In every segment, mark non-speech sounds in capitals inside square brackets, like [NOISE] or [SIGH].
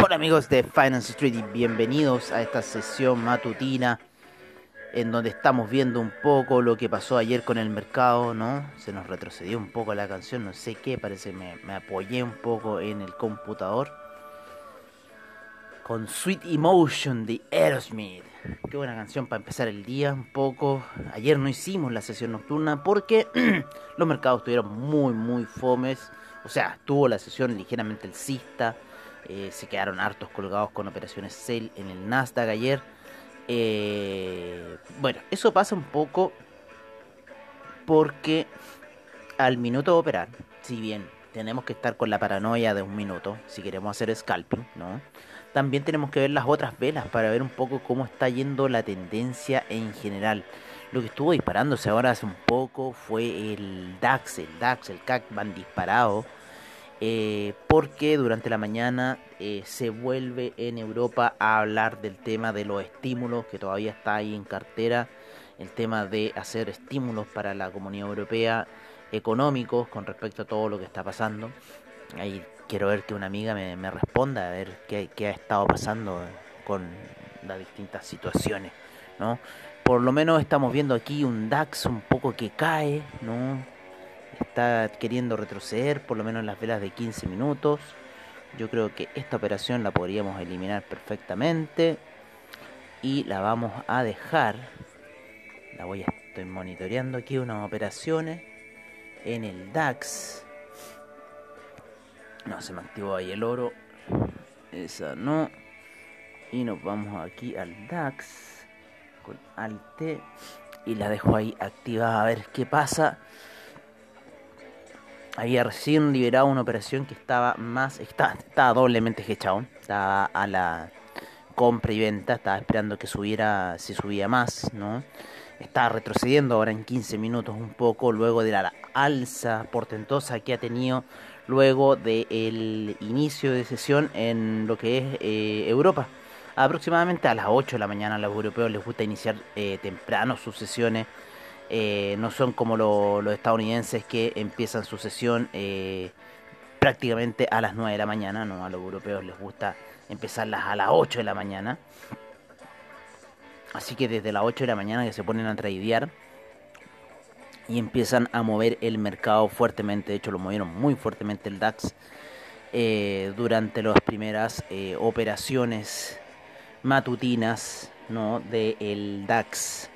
Hola amigos de Finance Street y bienvenidos a esta sesión matutina en donde estamos viendo un poco lo que pasó ayer con el mercado, ¿no? Se nos retrocedió un poco la canción, no sé qué, parece me, me apoyé un poco en el computador. Con Sweet Emotion de Aerosmith. Qué buena canción para empezar el día un poco. Ayer no hicimos la sesión nocturna porque [CLEARS THROAT] los mercados estuvieron muy, muy fomes. O sea, tuvo la sesión ligeramente alcista eh, se quedaron hartos colgados con operaciones sell en el Nasdaq ayer. Eh, bueno, eso pasa un poco porque al minuto de operar, si bien tenemos que estar con la paranoia de un minuto, si queremos hacer scalping, ¿no? También tenemos que ver las otras velas para ver un poco cómo está yendo la tendencia en general. Lo que estuvo disparándose ahora hace un poco fue el DAX, el DAX, el CAC van disparado eh, porque durante la mañana eh, se vuelve en Europa a hablar del tema de los estímulos que todavía está ahí en cartera, el tema de hacer estímulos para la comunidad europea económicos con respecto a todo lo que está pasando. Ahí quiero ver que una amiga me, responda a ver qué, qué, ha estado pasando con las distintas situaciones, ¿no? Por lo menos estamos viendo aquí un DAX un poco que cae, ¿no? Está queriendo retroceder por lo menos las velas de 15 minutos. Yo creo que esta operación la podríamos eliminar perfectamente y la vamos a dejar. La voy a estoy monitoreando aquí unas operaciones en el DAX. No se me activó ahí el oro. Esa no. Y nos vamos aquí al DAX con Alt y la dejo ahí activada a ver qué pasa había recién liberado una operación que estaba más, estaba, estaba doblemente hechado, estaba a la compra y venta, estaba esperando que subiera, si subía más, ¿no? Estaba retrocediendo ahora en 15 minutos un poco luego de la alza portentosa que ha tenido luego del inicio de sesión en lo que es eh, Europa. Aproximadamente a las 8 de la mañana a los europeos les gusta iniciar eh, temprano sus sesiones eh, no son como los estadounidenses que empiezan su sesión eh, prácticamente a las 9 de la mañana, no a los europeos les gusta empezarlas a las 8 de la mañana. Así que desde las 8 de la mañana que se ponen a tradear y empiezan a mover el mercado fuertemente, de hecho lo movieron muy fuertemente el DAX eh, durante las primeras operaciones matutinas ¿no? del DAX.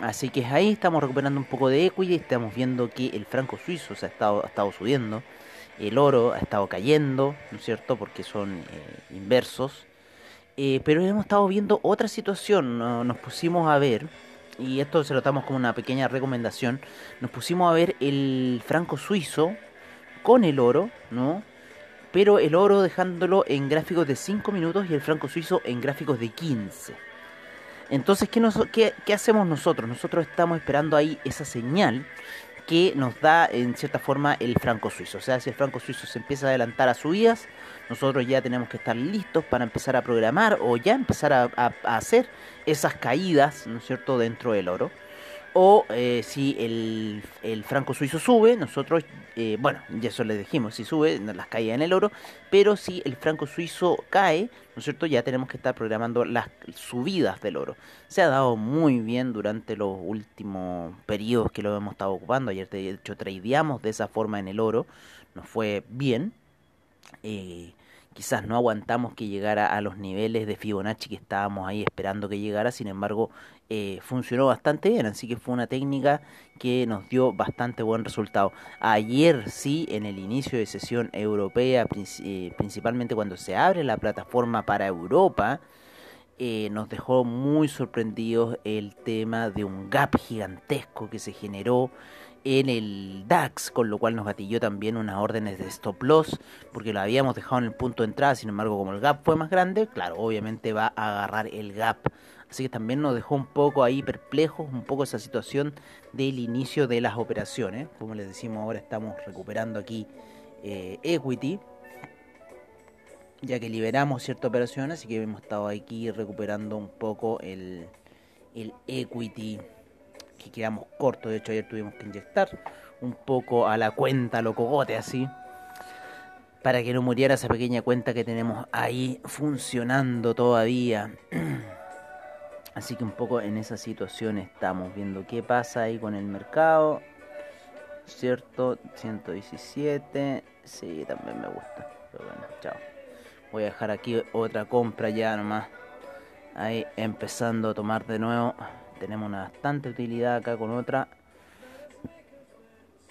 Así que ahí estamos recuperando un poco de equity, estamos viendo que el franco suizo se ha estado, ha estado subiendo, el oro ha estado cayendo, ¿no es cierto? Porque son eh, inversos. Eh, pero hemos estado viendo otra situación, nos pusimos a ver, y esto se lo damos como una pequeña recomendación, nos pusimos a ver el franco suizo con el oro, ¿no? Pero el oro dejándolo en gráficos de 5 minutos y el franco suizo en gráficos de 15. Entonces, ¿qué, ¿qué, hacemos nosotros? Nosotros estamos esperando ahí esa señal que nos da en cierta forma el franco suizo. O sea, si el franco suizo se empieza a adelantar a subidas, nosotros ya tenemos que estar listos para empezar a programar o ya empezar a, a hacer esas caídas, ¿no es cierto?, dentro del oro o eh, si el, el, franco suizo sube, nosotros, eh, bueno, ya eso les dijimos, si sube, las caídas en el oro, pero si el franco suizo cae, ¿no es cierto? Ya tenemos que estar programando las subidas del oro. Se ha dado muy bien durante los últimos periodos que lo hemos estado ocupando. Ayer, de hecho, tradeamos de esa forma en el oro, nos fue bien. Eh, quizás no aguantamos que llegara a los niveles de Fibonacci que estábamos ahí esperando que llegara, sin embargo eh, funcionó bastante bien, así que fue una técnica que nos dio bastante buen resultado. Ayer sí, en el inicio de sesión europea, eh, principalmente cuando se abre la plataforma para Europa, eh, nos dejó muy sorprendidos el tema de un gap gigantesco que se generó en el DAX, con lo cual nos gatilló también unas órdenes de stop loss, porque lo habíamos dejado en el punto de entrada, sin embargo como el gap fue más grande, claro, obviamente va a agarrar el gap. Así que también nos dejó un poco ahí perplejos, un poco esa situación del inicio de las operaciones. Como les decimos ahora estamos recuperando aquí eh, equity, ya que liberamos cierta operación, así que hemos estado aquí recuperando un poco el, el equity que quedamos cortos. De hecho, ayer tuvimos que inyectar un poco a la cuenta, lo cogote así, para que no muriera esa pequeña cuenta que tenemos ahí funcionando todavía. [CLEARS THROAT] Así que un poco en esa situación estamos viendo qué pasa ahí con el mercado. ¿Cierto? 117. Sí, también me gusta. Pero bueno, chao. Voy a dejar aquí otra compra ya nomás. Ahí empezando a tomar de nuevo. Tenemos una bastante utilidad acá con otra.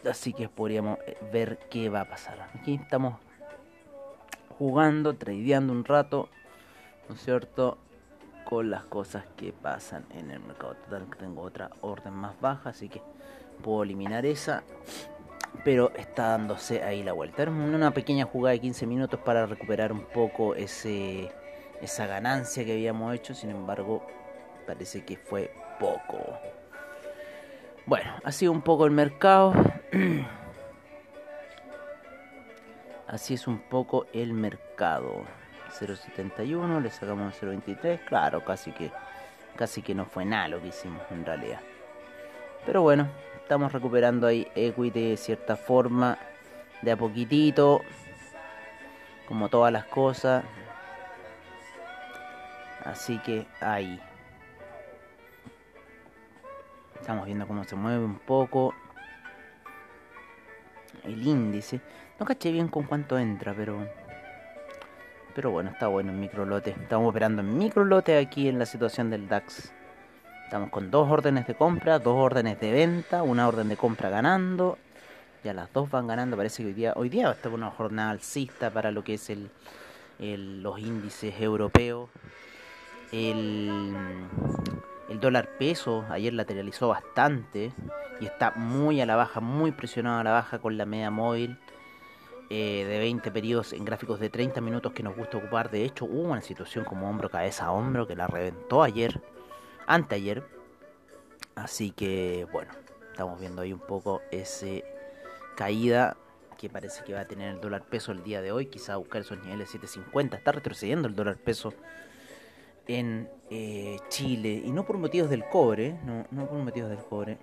Así que podríamos eh, ver qué va a pasar. Aquí estamos jugando, tradeando un rato. ¿No es cierto? Con las cosas que pasan en el mercado. Total, tengo otra orden más baja. Así que puedo eliminar esa. Pero está dándose ahí la vuelta. Era una pequeña jugada de 15 minutos para recuperar un poco ese, esa ganancia que habíamos hecho. Sin embargo, parece que fue poco. Bueno, sido un poco el mercado. [CLEARS THROAT] Así es un poco el mercado. 0.71, le sacamos 0.23. Claro, casi que casi que no fue nada lo que hicimos en realidad. Pero bueno, estamos recuperando ahí equity de cierta forma, de a poquitito, como todas las cosas. Así que ahí. Estamos viendo cómo se mueve un poco el índice. No caché bien con cuánto entra, pero pero bueno, está bueno en micro lote. Estamos operando en micro lote aquí en la situación del DAX. Estamos con dos órdenes de compra, dos órdenes de venta, una orden de compra ganando. Ya las dos van ganando. Parece que hoy día, hoy día va a estar una jornada alcista para lo que es el, el los índices europeos. El el dólar peso ayer lateralizó bastante y está muy a la baja, muy presionado a la baja con la media móvil eh, de 20 periodos en gráficos de 30 minutos que nos gusta ocupar. De hecho, hubo una situación como hombro, cabeza, hombro que la reventó ayer, anteayer. Así que, bueno, estamos viendo ahí un poco ese caída que parece que va a tener el dólar peso el día de hoy. Quizá buscar esos niveles 750. Está retrocediendo el dólar peso en eh, Chile y no por motivos del cobre, no, no por motivos del cobre,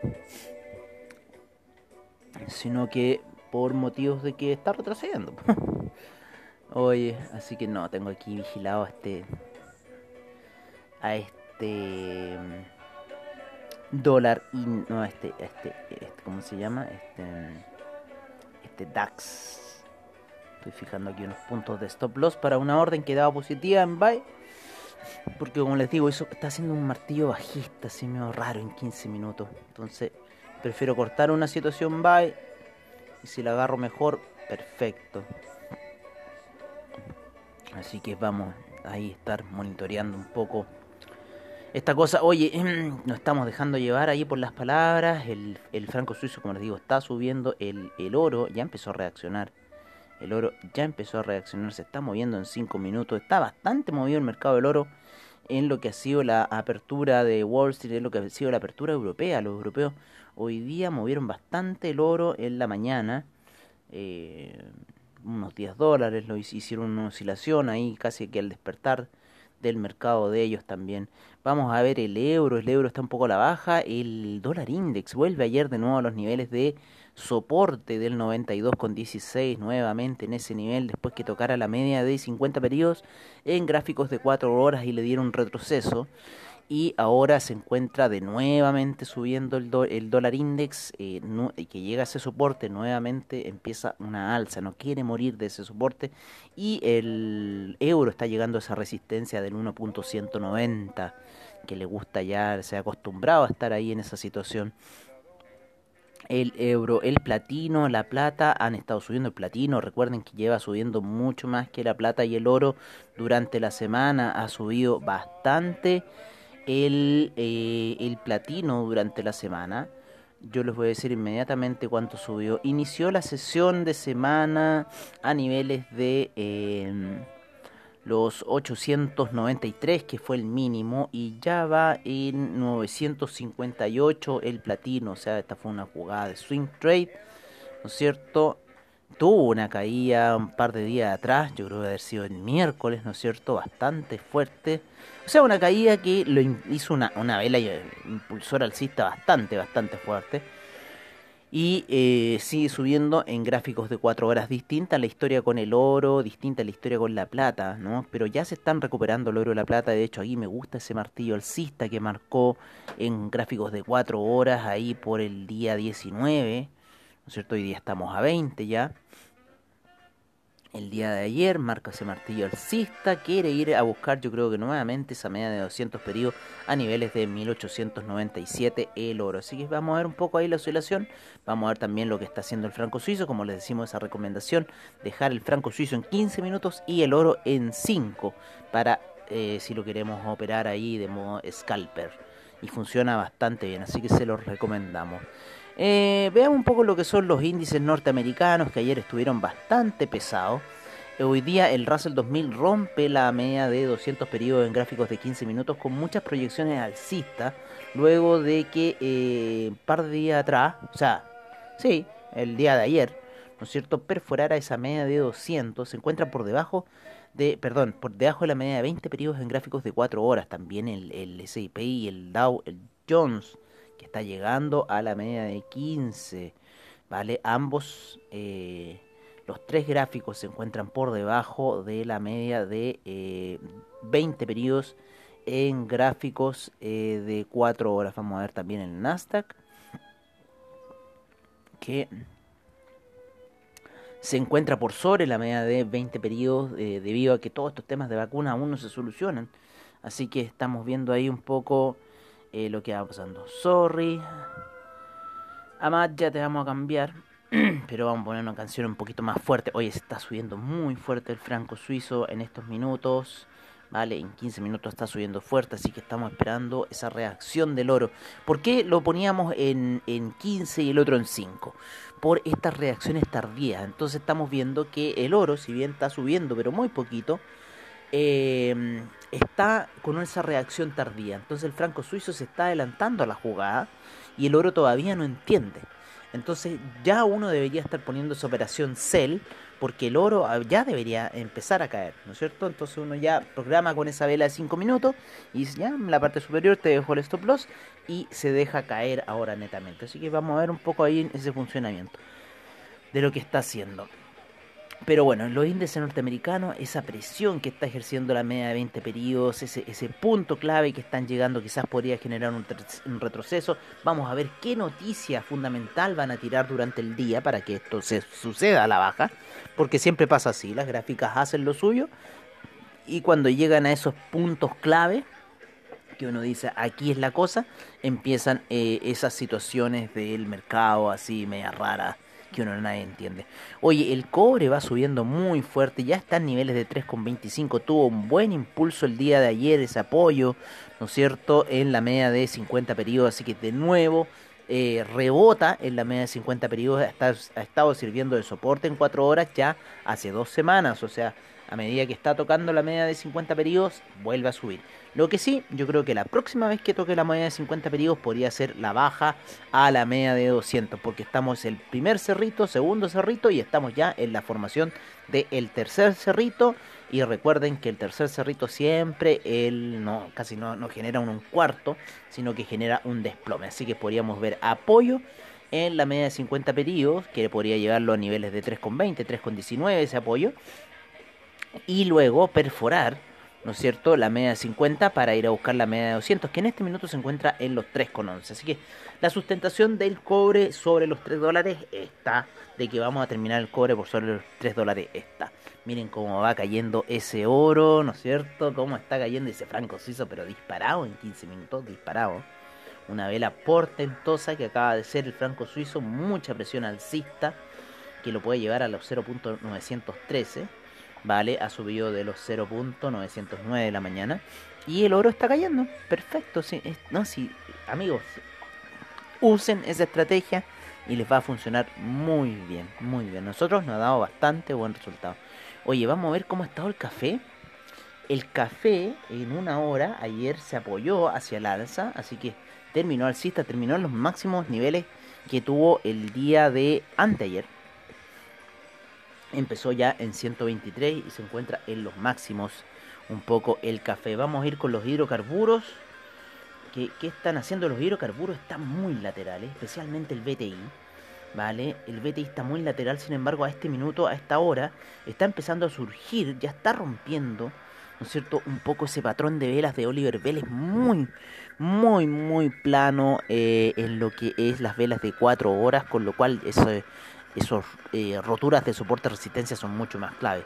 sino que por motivos de que está retrocediendo. [LAUGHS] Oye, así que no, tengo aquí vigilado a este a este mm, dólar y no este, este este ¿cómo se llama? Este este DAX. Estoy fijando aquí unos puntos de stop loss para una orden que daba positiva en buy porque como les digo, eso está haciendo un martillo bajista, así medio raro en 15 minutos. Entonces, prefiero cortar una situación buy. Y si la agarro mejor, perfecto. Así que vamos ahí estar monitoreando un poco esta cosa. Oye, nos estamos dejando llevar ahí por las palabras. El, el franco suizo, como les digo, está subiendo. El, el oro ya empezó a reaccionar. El oro ya empezó a reaccionar, se está moviendo en 5 minutos. Está bastante movido el mercado del oro en lo que ha sido la apertura de Wall Street, en lo que ha sido la apertura europea. Los europeos hoy día movieron bastante el oro en la mañana. Eh, unos 10 dólares, lo hicieron una oscilación ahí casi que al despertar del mercado de ellos también. Vamos a ver el euro, el euro está un poco a la baja, el dólar index vuelve ayer de nuevo a los niveles de soporte del 92,16 nuevamente en ese nivel después que tocara la media de 50 periodos en gráficos de 4 horas y le dieron retroceso. Y ahora se encuentra de nuevamente subiendo el, dólar index eh, que llega a ese soporte nuevamente empieza una alza no quiere morir de ese soporte. Y el euro está llegando a esa resistencia del 1.190 que le gusta ya se ha acostumbrado a estar ahí en esa situación el euro, el platino, la plata han estado subiendo el platino. Recuerden que lleva subiendo mucho más que la plata y el oro durante la semana. Ha subido bastante el, eh, el platino durante la semana. Yo les voy a decir inmediatamente cuánto subió. Inició la sesión de semana a niveles de... Eh, los 893 que fue el mínimo y ya va en 958 el platino, o sea, esta fue una jugada de swing trade, ¿no es cierto? Tuvo una caída un par de días atrás, yo creo que haber sido el miércoles, ¿no es cierto? Bastante fuerte. O sea, una caída que lo hizo una, una vela impulsora alcista bastante, bastante fuerte y eh, sigue subiendo en gráficos de 4 horas distinta la historia con el oro, distinta la historia con la plata, ¿no? Pero ya se están recuperando el oro y la plata, de hecho aquí me gusta ese martillo alcista que marcó en gráficos de 4 horas ahí por el día 19, ¿no es cierto? Hoy día estamos a 20 ya el día de ayer, marca ese martillo alcista, quiere ir a buscar yo creo que nuevamente esa media de 200 periodos a niveles de 1897 el oro. Así que vamos a ver un poco ahí la oscilación, vamos a ver también lo que está haciendo el franco suizo, como les decimos esa recomendación, dejar el franco suizo en 15 minutos y el oro en 5 para eh, si lo queremos operar ahí de modo scalper. Y funciona bastante bien, así que se los recomendamos. Eh, veamos un poco lo que son los índices norteamericanos que ayer estuvieron bastante pesados. Hoy día el Russell 2000 rompe la media de 200 periodos en gráficos de 15 minutos con muchas proyecciones alcistas. Luego de que eh, un par de días atrás, o sea, sí, el día de ayer, ¿no es cierto?, perforara esa media de 200, se encuentra por debajo de, perdón, por debajo de la media de 20 periodos en gráficos de 4 horas. También el, el y el Dow, el Jones está llegando a la media de 15. ¿Vale? Ambos, eh, los tres gráficos se encuentran por debajo de la media de 20 eh, periodos en gráficos eh, de 4 horas. Vamos a ver también el Nasdaq. Que se encuentra por sobre la media de 20 periodos debido a que todos estos temas de vacuna aún no se solucionan. Así que estamos viendo ahí un poco eh, lo que va pasando. Sorry. Amad, ya te vamos a cambiar. [CLEARS THROAT] Pero vamos a poner una canción un poquito más fuerte. Hoy está subiendo muy fuerte el franco suizo en estos minutos. ¿Vale? En 15 minutos está subiendo fuerte, así que estamos esperando esa reacción del oro. ¿Por qué lo poníamos en, en 15 y el otro en 5? Por estas reacciones tardías. Entonces estamos viendo que el oro, si bien está subiendo, pero muy poquito, eh, está con esa reacción tardía. Entonces el franco suizo se está adelantando a la jugada y el oro todavía no entiende. Entonces ya uno debería estar poniendo esa operación sell porque el oro ya debería empezar a caer, ¿no es cierto? Entonces uno ya programa con esa vela de 5 minutos y ya en la parte superior te dejo el stop loss y se deja caer ahora netamente. Así que vamos a ver un poco ahí ese funcionamiento de lo que está haciendo. Pero bueno, en los índices norteamericanos, esa presión que está ejerciendo la media de 20 periodos, ese, ese punto clave que están llegando, quizás podría generar un, retroceso. Vamos a ver qué noticia fundamental van a tirar durante el día para que esto se suceda a la baja, porque siempre pasa así, las gráficas hacen lo suyo y cuando llegan a esos puntos clave, que uno dice aquí es la cosa, empiezan eh, esas situaciones del mercado así media rara que uno nadie entiende. Oye, el cobre va subiendo muy fuerte, ya está en niveles de 3,25, tuvo un buen impulso el día de ayer, ese apoyo, ¿no es cierto?, en la media de 50 periodos, así que de nuevo eh, rebota en la media de 50 periodos, ha estado sirviendo de soporte en 4 horas ya hace dos semanas, o sea, a medida que está tocando la media de 50 periodos, vuelve a subir. Lo que sí, yo creo que la próxima vez que toque la media de 50 periodos podría ser la baja a la media de 200, porque estamos el primer cerrito, segundo cerrito y estamos ya en la formación del tercer cerrito. Y recuerden que el tercer cerrito siempre él no, casi no, no genera un, un cuarto, sino que genera un desplome. Así que podríamos ver apoyo en la media de 50 periodos, que podría llevarlo a niveles de 3,20, 3,19 ese apoyo y luego perforar, ¿no es cierto?, la media de 50 para ir a buscar la media de 200, que en este minuto se encuentra en los 3,11. Así que la sustentación del cobre sobre los 3 dólares está, de que vamos a terminar el cobre por sobre los 3 dólares está. Miren cómo va cayendo ese oro, ¿no es cierto? Cómo está cayendo ese franco suizo, pero disparado en 15 minutos, disparado. una vela portentosa que acaba de ser el franco suizo, mucha presión alcista que lo puede llevar a los 0.913, ¿vale? Ha subido de los 0.909 de la mañana y el oro está cayendo, perfecto, sí, no, sí, amigos, usen esa estrategia y les va a funcionar muy bien, muy bien. Nosotros nos ha dado bastante buen resultado. Oye, vamos a ver cómo ha estado el café. El café en una hora ayer se apoyó hacia el alza, así que terminó alcista, terminó en los máximos niveles que tuvo el día de anteayer. Empezó ya en 123 y se encuentra en los máximos un poco el café. Vamos a ir con los hidrocarburos. ¿Qué, están haciendo los hidrocarburos? Están muy laterales, especialmente el BTI. ¿Vale? El BTI está muy lateral, sin embargo, a este minuto, a esta hora, está empezando a surgir, ya está rompiendo ¿no es cierto? Un poco ese patrón de velas de Oliver Vélez muy, muy, muy plano eh, en lo que es las velas de 4 horas, con lo cual eso, esos eh, roturas de soporte resistencia son mucho más clave.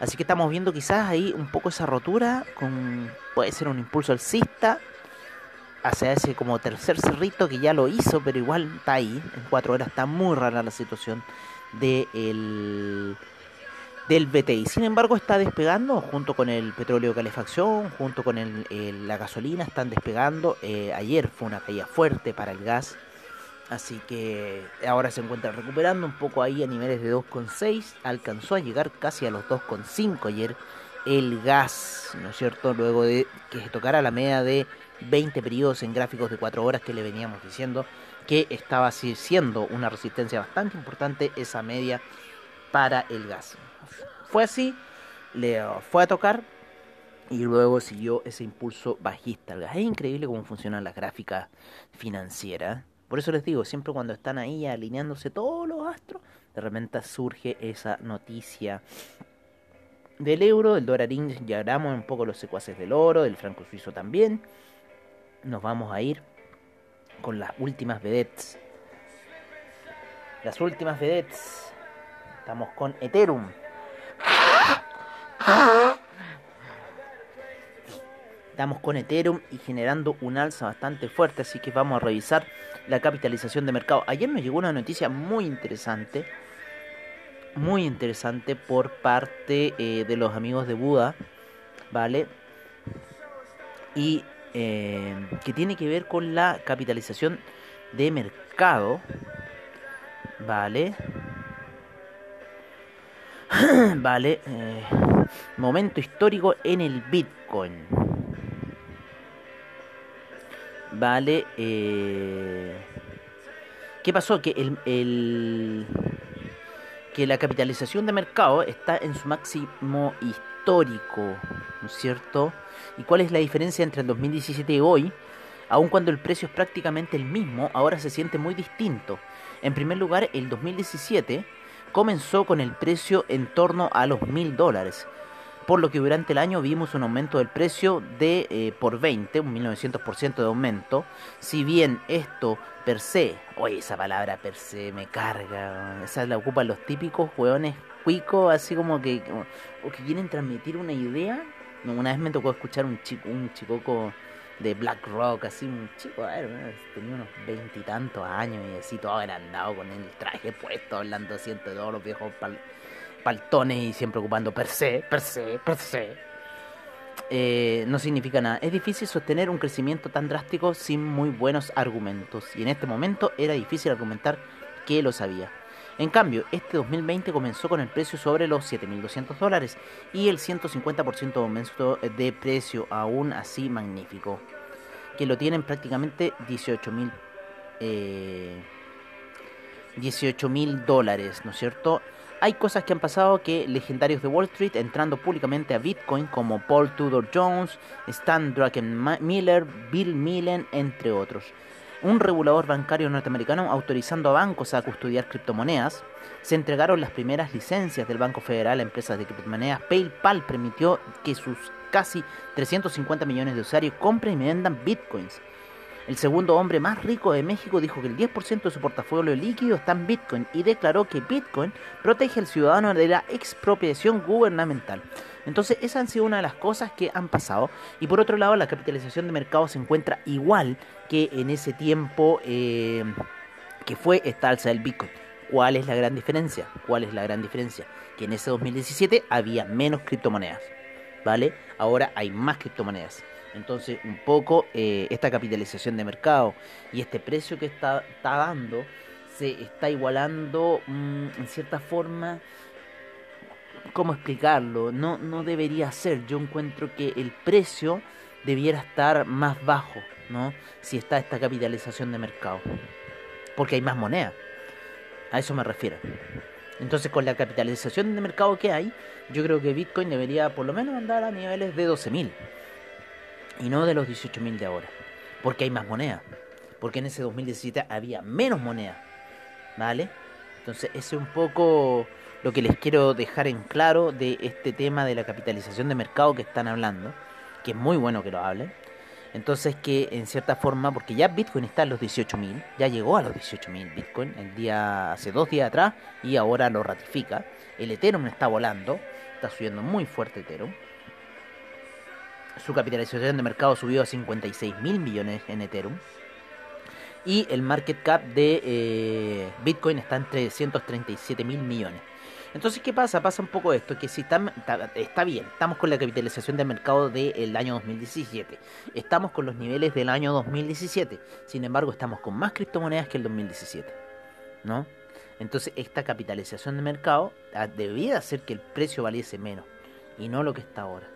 Así que estamos viendo quizás ahí un poco esa rotura, con puede ser un impulso alcista hacia ese como tercer cerrito que ya lo hizo, pero igual está ahí. En 4 horas está muy rara la situación de el del BTI. Sin embargo, está despegando junto con el petróleo de calefacción, junto con el, la gasolina, están despegando. Eh, ayer fue una caída fuerte para el gas, así que ahora se encuentra recuperando un poco ahí a niveles de 2,6. Alcanzó a llegar casi a los 2,5 ayer el gas, ¿no es cierto? Luego de que se tocara la media de 20 periodos en gráficos de 4 horas que le veníamos diciendo que estaba siendo una resistencia bastante importante esa media para el gas. Fue así, le fue a tocar y luego siguió ese impulso bajista. Es increíble cómo funcionan las gráficas financieras. Por eso les digo, siempre cuando están ahí alineándose todos los astros, de repente surge esa noticia del euro, del dólarín, ya hablamos un poco los secuaces del oro, del franco suizo también. Nos vamos a ir con las últimas vedettes. Las últimas vedettes. Estamos con Ethereum. Estamos con Ethereum y generando un alza bastante fuerte, así que vamos a revisar la capitalización de mercado. Ayer nos llegó una noticia muy interesante, muy interesante por parte eh, de los amigos de Buda, ¿vale? Y eh, que tiene que ver con la capitalización de mercado, ¿vale? [CLEARS THROAT] vale, eh, momento histórico en el Bitcoin. Vale, eh, ¿qué pasó? Que el, que la capitalización de mercado está en su máximo histórico, ¿no es cierto? ¿Y cuál es la diferencia entre el 2017 y hoy? Aun cuando el precio es prácticamente el mismo, ahora se siente muy distinto. En primer lugar, el 2017 comenzó con el precio en torno a los mil dólares, por lo que durante el año vimos un aumento del precio de eh, por 20, un 1900% de aumento. Si bien esto per se, oye, esa palabra per se me carga, esa la ocupan los típicos hueones cuicos, así como que, o que quieren transmitir una idea. Una vez me tocó escuchar un chico, un chicoco de Black Rock, así un chico, a ver, tenía unos veintitantos años y así todo agrandado con el traje puesto, hablando siempre de todos los viejos paltones y siempre ocupando per se, per se, per se. Eh, no significa nada. Es difícil sostener un crecimiento tan drástico sin muy buenos argumentos. Y en este momento era difícil argumentar que lo sabía. En cambio, este 2020 comenzó con el precio sobre los 7.200 dólares y el 150% de aumento de precio aún así magnífico, que lo tienen prácticamente 18.000 eh, dólares, ¿no es cierto? Hay cosas que han pasado que legendarios de Wall Street entrando públicamente a Bitcoin como Paul Tudor Jones, Stan Druckenmiller, Bill Millen, entre otros un regulador bancario norteamericano autorizando a bancos a custodiar criptomonedas, se entregaron las primeras licencias del Banco Federal a empresas de criptomonedas. PayPal permitió que sus casi 350 millones de usuarios compren y vendan bitcoins. El segundo hombre más rico de México dijo que el 10% de su portafolio líquido está en Bitcoin y declaró que Bitcoin protege al ciudadano de la expropiación gubernamental. Entonces, esa han sido una de las cosas que han pasado. Y por otro lado, la capitalización de mercado se encuentra igual que en ese tiempo eh, que fue esta alza del Bitcoin. ¿Cuál es la gran diferencia? ¿Cuál es la gran diferencia? Que en ese 2017 había menos criptomonedas, ¿vale? Ahora hay más criptomonedas. Entonces, un poco eh, esta capitalización de mercado y este precio que está, dando se está igualando mm, en cierta forma. ¿Cómo explicarlo? No, no debería ser. Yo encuentro que el precio debiera estar más bajo, ¿no? Si está esta capitalización de mercado. Porque hay más moneda. A eso me refiero. Entonces, con la capitalización de mercado que hay, yo creo que Bitcoin debería por lo menos andar a niveles de 12.000 y no de los 18.000 de ahora. Porque hay más moneda. Porque en ese 2017 había menos moneda. ¿Vale? Entonces, ese es un poco lo que les quiero dejar en claro de este tema de la capitalización de mercado que están hablando. Que es muy bueno que lo hablen. Entonces que en cierta forma, porque ya Bitcoin está en los 18.000, ya llegó a los 18.000 Bitcoin el día hace dos días atrás y ahora lo ratifica. El Ethereum está volando, está subiendo muy fuerte Ethereum. Su capitalización de mercado subió a 56 mil millones en Ethereum. Y el market cap de eh, Bitcoin está en 337 mil millones. Entonces, ¿qué pasa? Pasa un poco esto, que si está, está, bien, estamos con la capitalización del mercado del año 2017, estamos con los niveles del año 2017, sin embargo estamos con más criptomonedas que el 2017, ¿no? Entonces esta capitalización de mercado ah, debía hacer que el precio valiese menos y no lo que está ahora.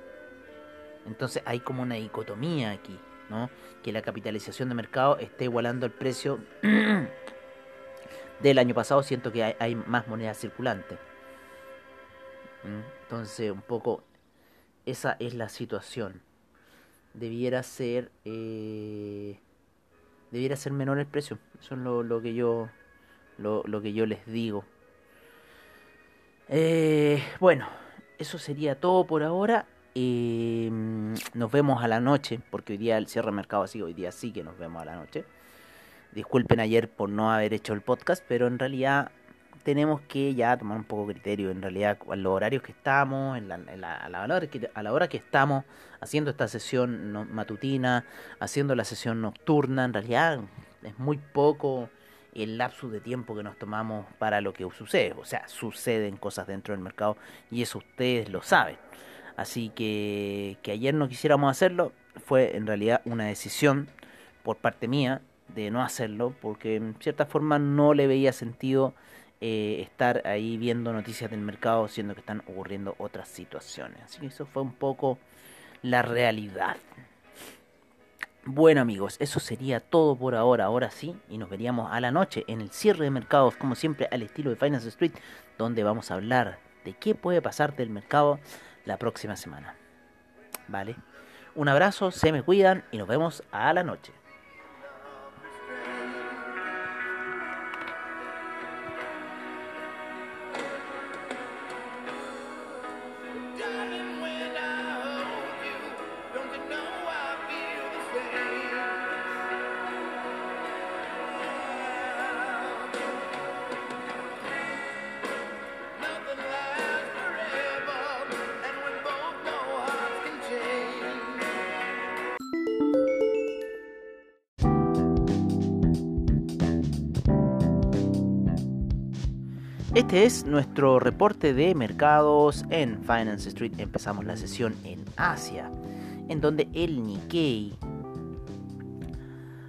Entonces hay como una dicotomía aquí, ¿no? Que la capitalización de mercado esté igualando el precio [CLEARS THROAT] del año pasado, siento que hay, más monedas circulantes. Entonces, un poco esa es la situación. Debiera ser eh, debiera ser menor el precio. Eso es lo, que yo lo, que yo les digo. Eh, bueno, eso sería todo por ahora. Eh, nos vemos a la noche, porque hoy día el cierre de mercado así, hoy día sí que nos vemos a la noche. Disculpen ayer por no haber hecho el podcast, pero en realidad tenemos que ya tomar un poco de criterio en realidad a los horarios que estamos, en la, a, la hora que, a la hora que estamos haciendo esta sesión matutina, haciendo la sesión nocturna, en realidad es muy poco el lapsus de tiempo que nos tomamos para lo que sucede. O sea, suceden cosas dentro del mercado y eso ustedes lo saben. Así que que ayer no quisiéramos hacerlo fue en realidad una decisión por parte mía de no hacerlo porque en cierta forma no le veía sentido eh, estar ahí viendo noticias del mercado, siendo que están ocurriendo otras situaciones. Así que eso fue un poco la realidad. Bueno amigos, eso sería todo por ahora, ahora sí, y nos veríamos a la noche en el cierre de mercados, como siempre al estilo de Finance Street, donde vamos a hablar de qué puede pasar del mercado la próxima semana. ¿Vale? Un abrazo, se me cuidan y nos vemos a la noche. Es nuestro reporte de mercados en Finance Street. Empezamos la sesión en Asia, en donde el Nikkei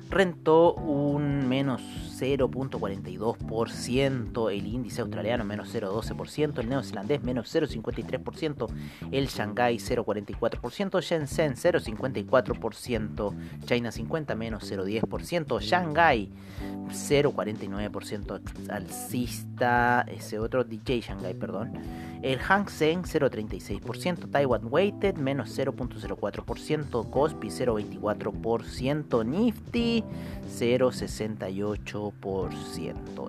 rentó un menos 0.42%, el índice australiano menos 0.12%, el neozelandés menos 0.53%, el Shanghai 0.44%, Shenzhen 0.54%, China 50 menos 0.10%, Shanghai 0.49% alcista, ese otro DJ Shanghai, perdón, el Hang Seng 0.36%, Taiwan Weighted menos 0.04%, Kospi 0.24%, Nifty 0.68%.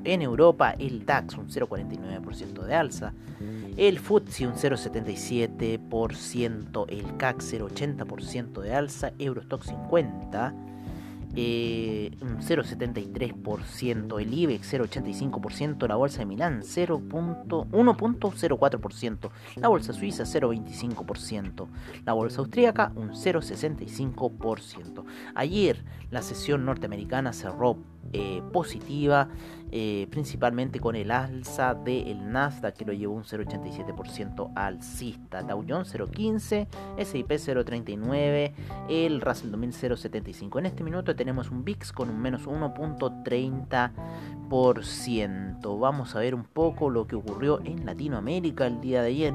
En Europa el DAX un 0.49% de alza, el FTSE un 0.77%, el CAC 0.80% de alza, Eurostock 50 eh, un 0,73%, el IBEX 0,85%, la bolsa de Milán 1,04%, la bolsa suiza 0,25%, la bolsa austríaca un 0,65%. Ayer la sesión norteamericana cerró eh, positiva, eh, principalmente con el alza del Nasdaq que lo llevó un 0,87% alcista, Dow Jones 0,15, S&P 0,39, el Russell 2000 0,75. En este minuto tenemos un VIX con un menos 1.30%. Vamos a ver un poco lo que ocurrió en Latinoamérica el día de ayer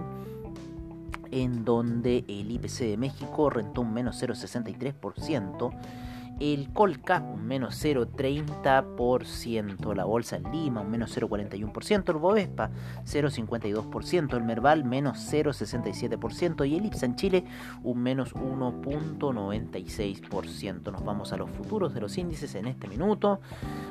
en donde el IPC de México rentó un menos 0,63%, el Colca un menos 0,30%, la Bolsa en Lima un menos 0,41%, el Bovespa 0,52%, el Merval menos 0,67% y el IPSA en Chile un menos 1,96%. Nos vamos a los futuros de los índices en este minuto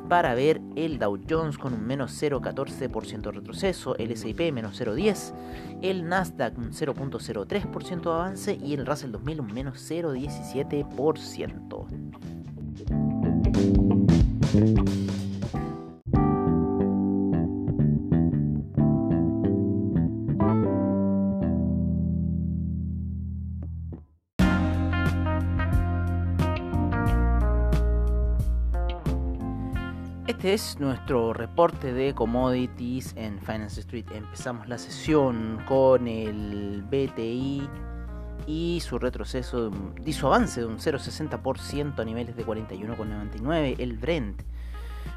para ver el Dow Jones con un menos 0,14% de retroceso, el S&P menos 0,10%, el Nasdaq un 0,03% de avance y el Russell 2000 un menos 0,17%. Este es nuestro reporte de commodities en Finance Street. Empezamos la sesión con el BTI y su retroceso y su avance de un 0,60% a niveles de 41,99. El Brent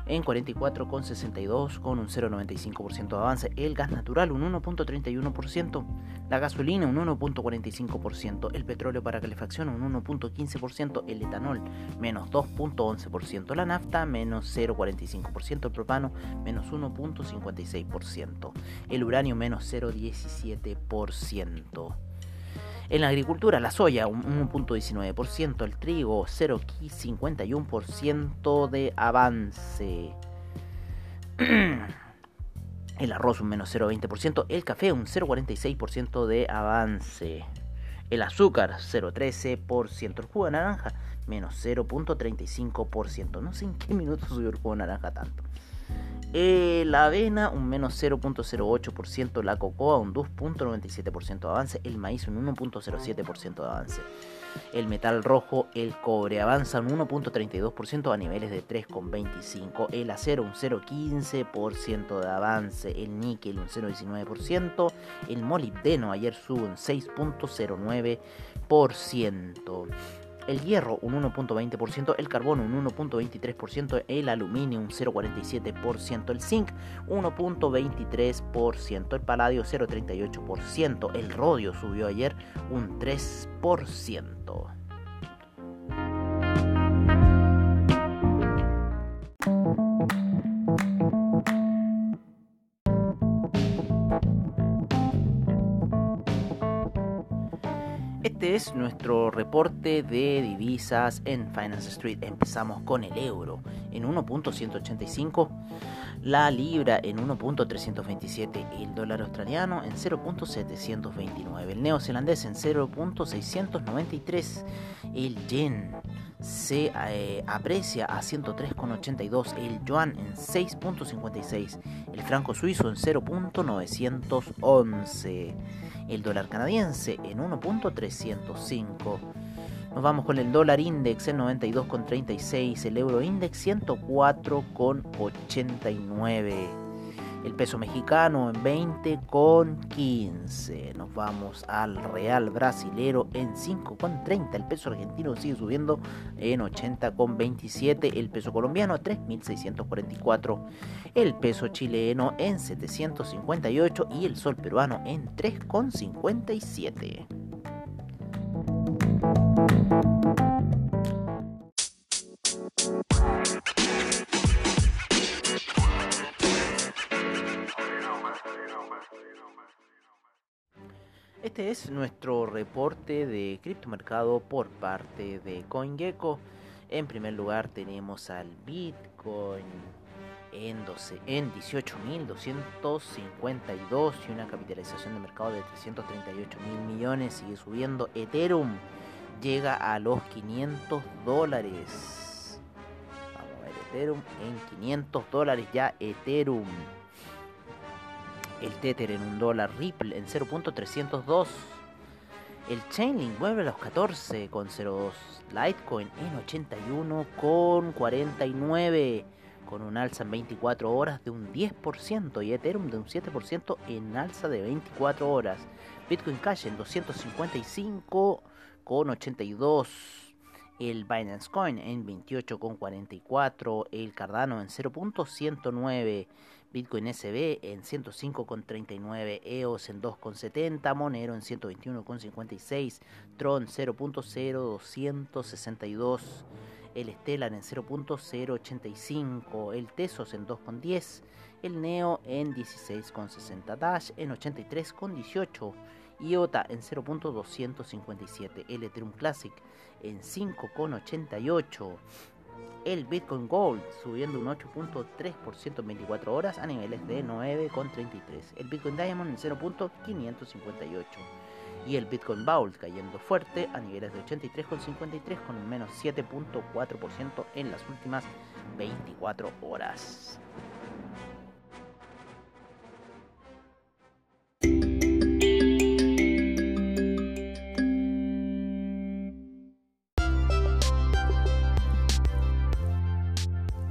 en 44,62 con un 0,95% de avance. El gas natural un 1,31%. La gasolina un 1,45%. El petróleo para calefacción un 1,15%. El etanol menos 2,11%. La nafta menos 0,45%. El propano menos 1,56%. El uranio menos 0,17%. En la agricultura, la soya un 1.19%, el trigo 0.51% de avance. [CLEARS THROAT] El arroz un menos 0.20%, el café un 0.46% de avance. El azúcar 0.13%, el jugo de naranja menos 0.35%. No sé en qué minuto subió el jugo de naranja tanto. Eh, la avena un menos 0.08%, la cocoa un 2.97% de avance, el maíz un 1.07% de avance. El metal rojo, el cobre avanza un 1.32% a niveles de 3.25, el acero un 0.15% de avance, el níquel un 0.19%, el molibdeno ayer sube un 6.09% el hierro un 1.20%, el carbono un 1.23%, el aluminio un 0.47%, el zinc 1.23%, el paladio 0.38%, el rodio subió ayer un 3%. Es nuestro reporte de divisas en Finance Street. Empezamos con el euro en 1.185, la libra en 1.327, el dólar australiano en 0.729, el neozelandés en 0.693, el yen se eh, aprecia a 103,82, el yuan en 6.56, el franco suizo en 0.911 el dólar canadiense en 1.305. Nos vamos con el dólar index en 92,36, el euro index 104,89 el peso mexicano en 20,15. Nos vamos al real brasilero en 5,30. El peso argentino sigue subiendo en 80,27. El peso colombiano 3.644. El peso chileno en 758 y el sol peruano en 3,57. Este es nuestro reporte de criptomercado por parte de CoinGecko. En primer lugar tenemos al Bitcoin en, 12, en 18.252 y una capitalización de mercado de 338 mil millones. Sigue subiendo. Ethereum llega a los 500 dólares. Ethereum en 500 dólares ya Ethereum. El Tether en un dólar, Ripple en 0.302. El Chainlink vuelve a los 14 con 0.2. Litecoin en 81 con 49 con un alza en 24 horas de un 10% y Ethereum de un 7% en alza de 24 horas. Bitcoin Cash en 255 con 82 el Binance Coin en 28,44, el Cardano en 0.109, Bitcoin SB en 105,39, EOS en 2,70, Monero en 121,56, Tron 0.0262, el Stellar en 0.085, el Tesos en 2,10, el Neo en 16,60, Dash en 83,18, IOTA en 0.257, el Ethereum Classic en 5,88. El Bitcoin Gold subiendo un 8.3% en 24 horas a niveles de 9,33. El Bitcoin Diamond en 0.558. Y el Bitcoin Vault cayendo fuerte a niveles de 83,53 con menos 7.4% en las últimas 24 horas.